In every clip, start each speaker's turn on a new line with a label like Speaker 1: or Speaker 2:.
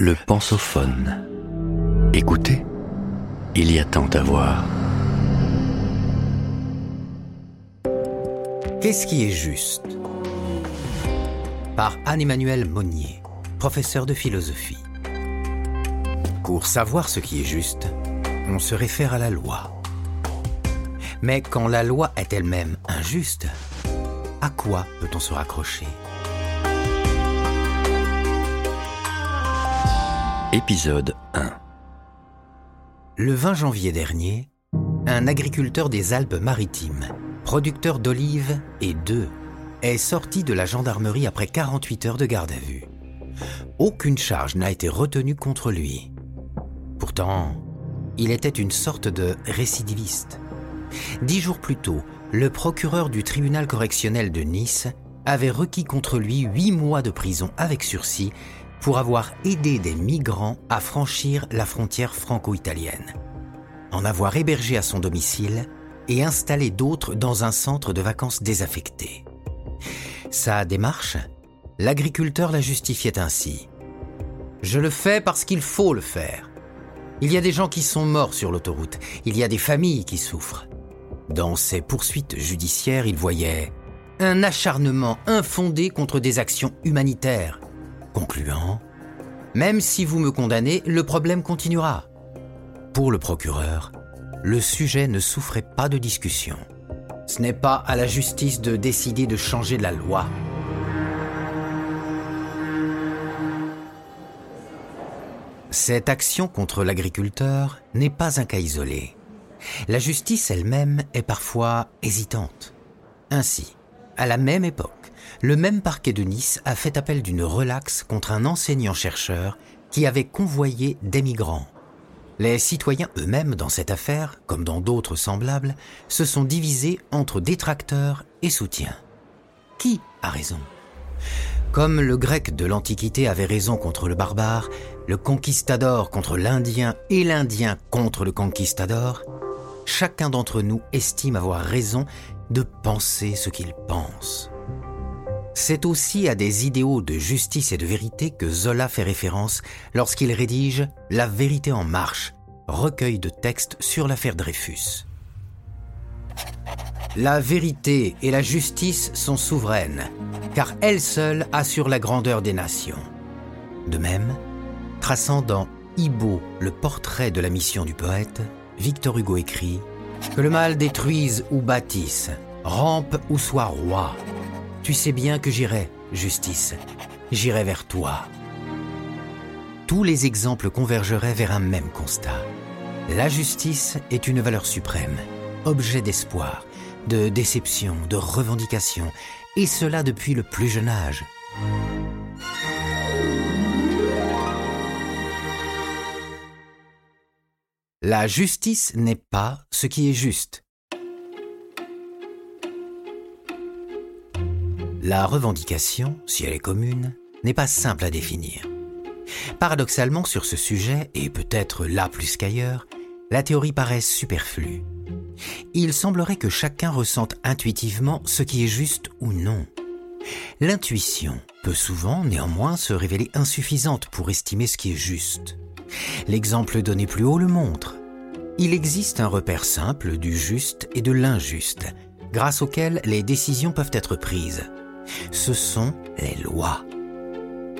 Speaker 1: Le pensophone. Écoutez, il y a tant à voir.
Speaker 2: Qu'est-ce qui est juste? Par Anne-Emmanuel Monnier, professeur de philosophie. Pour savoir ce qui est juste, on se réfère à la loi. Mais quand la loi est elle-même injuste, à quoi peut-on se raccrocher?
Speaker 1: Épisode 1
Speaker 2: Le 20 janvier dernier, un agriculteur des Alpes-Maritimes, producteur d'olives et d'œufs, est sorti de la gendarmerie après 48 heures de garde à vue. Aucune charge n'a été retenue contre lui. Pourtant, il était une sorte de récidiviste. Dix jours plus tôt, le procureur du tribunal correctionnel de Nice avait requis contre lui huit mois de prison avec sursis pour avoir aidé des migrants à franchir la frontière franco-italienne, en avoir hébergé à son domicile et installé d'autres dans un centre de vacances désaffecté. Sa démarche, l'agriculteur la justifiait ainsi. Je le fais parce qu'il faut le faire. Il y a des gens qui sont morts sur l'autoroute, il y a des familles qui souffrent. Dans ses poursuites judiciaires, il voyait un acharnement infondé contre des actions humanitaires, concluant Même si vous me condamnez, le problème continuera. Pour le procureur, le sujet ne souffrait pas de discussion. Ce n'est pas à la justice de décider de changer la loi. Cette action contre l'agriculteur n'est pas un cas isolé. La justice elle-même est parfois hésitante. Ainsi, à la même époque, le même parquet de Nice a fait appel d'une relaxe contre un enseignant-chercheur qui avait convoyé des migrants. Les citoyens eux-mêmes dans cette affaire, comme dans d'autres semblables, se sont divisés entre détracteurs et soutiens. Qui a raison? Comme le grec de l'Antiquité avait raison contre le barbare, le conquistador contre l'Indien et l'Indien contre le conquistador, chacun d'entre nous estime avoir raison de penser ce qu'il pense. C'est aussi à des idéaux de justice et de vérité que Zola fait référence lorsqu'il rédige La vérité en marche, recueil de textes sur l'affaire Dreyfus. La vérité et la justice sont souveraines, car elles seules assurent la grandeur des nations. De même, traçant dans Ibo le portrait de la mission du poète, Victor Hugo écrit Que le mal détruise ou bâtisse, rampe ou soit roi, tu sais bien que j'irai, justice, j'irai vers toi. Tous les exemples convergeraient vers un même constat. La justice est une valeur suprême, objet d'espoir, de déception, de revendication, et cela depuis le plus jeune âge. La justice n'est pas ce qui est juste. La revendication, si elle est commune, n'est pas simple à définir. Paradoxalement, sur ce sujet, et peut-être là plus qu'ailleurs, la théorie paraît superflue. Il semblerait que chacun ressente intuitivement ce qui est juste ou non. L'intuition peut souvent néanmoins se révéler insuffisante pour estimer ce qui est juste. L'exemple donné plus haut le montre. Il existe un repère simple du juste et de l'injuste, grâce auquel les décisions peuvent être prises ce sont les lois.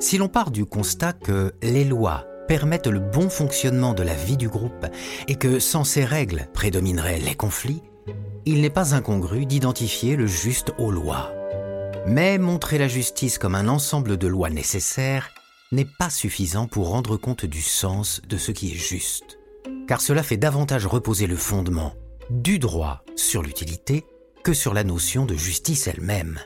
Speaker 2: Si l'on part du constat que les lois permettent le bon fonctionnement de la vie du groupe et que sans ces règles prédomineraient les conflits, il n'est pas incongru d'identifier le juste aux lois. Mais montrer la justice comme un ensemble de lois nécessaires n'est pas suffisant pour rendre compte du sens de ce qui est juste, car cela fait davantage reposer le fondement du droit sur l'utilité que sur la notion de justice elle-même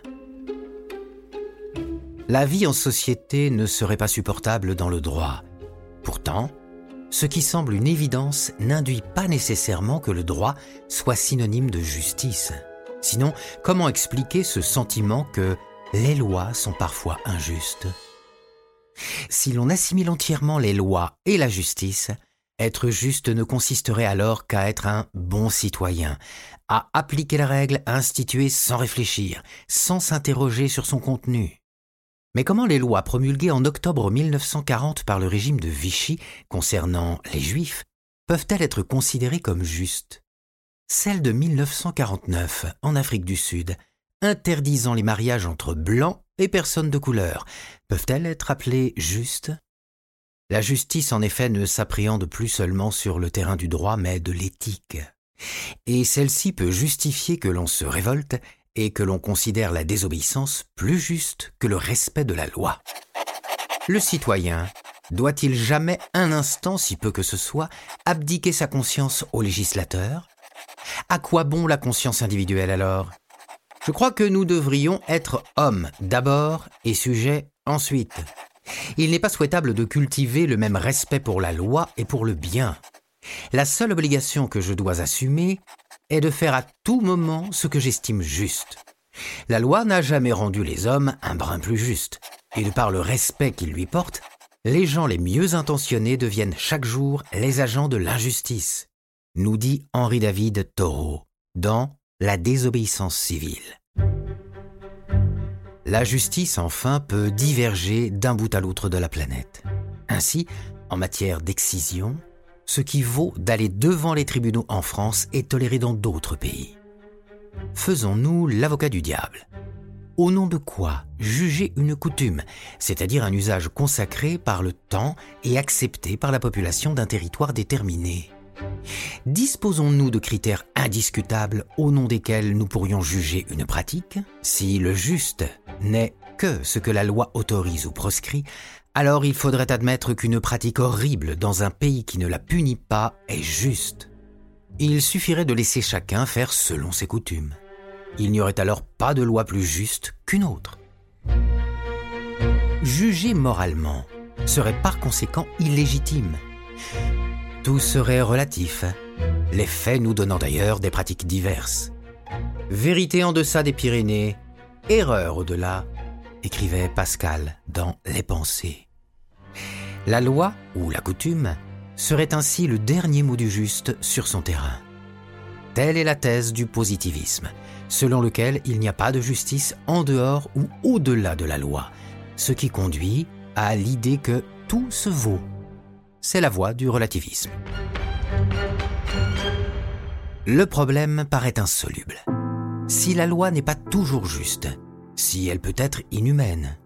Speaker 2: la vie en société ne serait pas supportable dans le droit. Pourtant, ce qui semble une évidence n'induit pas nécessairement que le droit soit synonyme de justice. Sinon, comment expliquer ce sentiment que les lois sont parfois injustes? Si l'on assimile entièrement les lois et la justice, être juste ne consisterait alors qu'à être un bon citoyen, à appliquer la règle instituée sans réfléchir, sans s'interroger sur son contenu. Mais comment les lois promulguées en octobre 1940 par le régime de Vichy concernant les Juifs peuvent-elles être considérées comme justes? Celles de 1949 en Afrique du Sud, interdisant les mariages entre blancs et personnes de couleur, peuvent-elles être appelées justes? La justice, en effet, ne s'appréhende plus seulement sur le terrain du droit, mais de l'éthique. Et celle-ci peut justifier que l'on se révolte et que l'on considère la désobéissance plus juste que le respect de la loi. Le citoyen doit-il jamais un instant, si peu que ce soit, abdiquer sa conscience au législateur? À quoi bon la conscience individuelle alors? Je crois que nous devrions être hommes d'abord et sujets ensuite. Il n'est pas souhaitable de cultiver le même respect pour la loi et pour le bien. La seule obligation que je dois assumer est de faire à tout moment ce que j'estime juste. La loi n'a jamais rendu les hommes un brin plus juste, et de par le respect qu'ils lui portent, les gens les mieux intentionnés deviennent chaque jour les agents de l'injustice, nous dit Henri David Thoreau dans La désobéissance civile. La justice, enfin, peut diverger d'un bout à l'autre de la planète. Ainsi, en matière d'excision, ce qui vaut d'aller devant les tribunaux en France est toléré dans d'autres pays. Faisons-nous l'avocat du diable. Au nom de quoi juger une coutume, c'est-à-dire un usage consacré par le temps et accepté par la population d'un territoire déterminé? Disposons-nous de critères indiscutables au nom desquels nous pourrions juger une pratique Si le juste n'est que ce que la loi autorise ou proscrit, alors il faudrait admettre qu'une pratique horrible dans un pays qui ne la punit pas est juste. Il suffirait de laisser chacun faire selon ses coutumes. Il n'y aurait alors pas de loi plus juste qu'une autre. Juger moralement serait par conséquent illégitime. Tout serait relatif, les faits nous donnant d'ailleurs des pratiques diverses. Vérité en deçà des Pyrénées, erreur au-delà, écrivait Pascal dans Les Pensées. La loi, ou la coutume, serait ainsi le dernier mot du juste sur son terrain. Telle est la thèse du positivisme, selon lequel il n'y a pas de justice en dehors ou au-delà de la loi, ce qui conduit à l'idée que tout se vaut. C'est la voie du relativisme. Le problème paraît insoluble. Si la loi n'est pas toujours juste, si elle peut être inhumaine,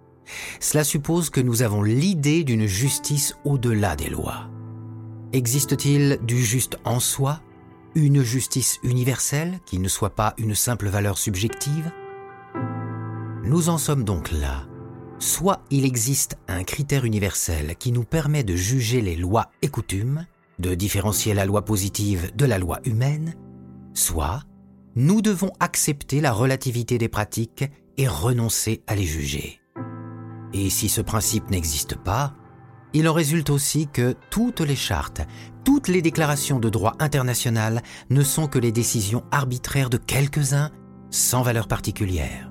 Speaker 2: cela suppose que nous avons l'idée d'une justice au-delà des lois. Existe-t-il du juste en soi, une justice universelle qui ne soit pas une simple valeur subjective? Nous en sommes donc là. Soit il existe un critère universel qui nous permet de juger les lois et coutumes, de différencier la loi positive de la loi humaine, soit nous devons accepter la relativité des pratiques et renoncer à les juger. Et si ce principe n'existe pas, il en résulte aussi que toutes les chartes, toutes les déclarations de droit international ne sont que les décisions arbitraires de quelques-uns sans valeur particulière.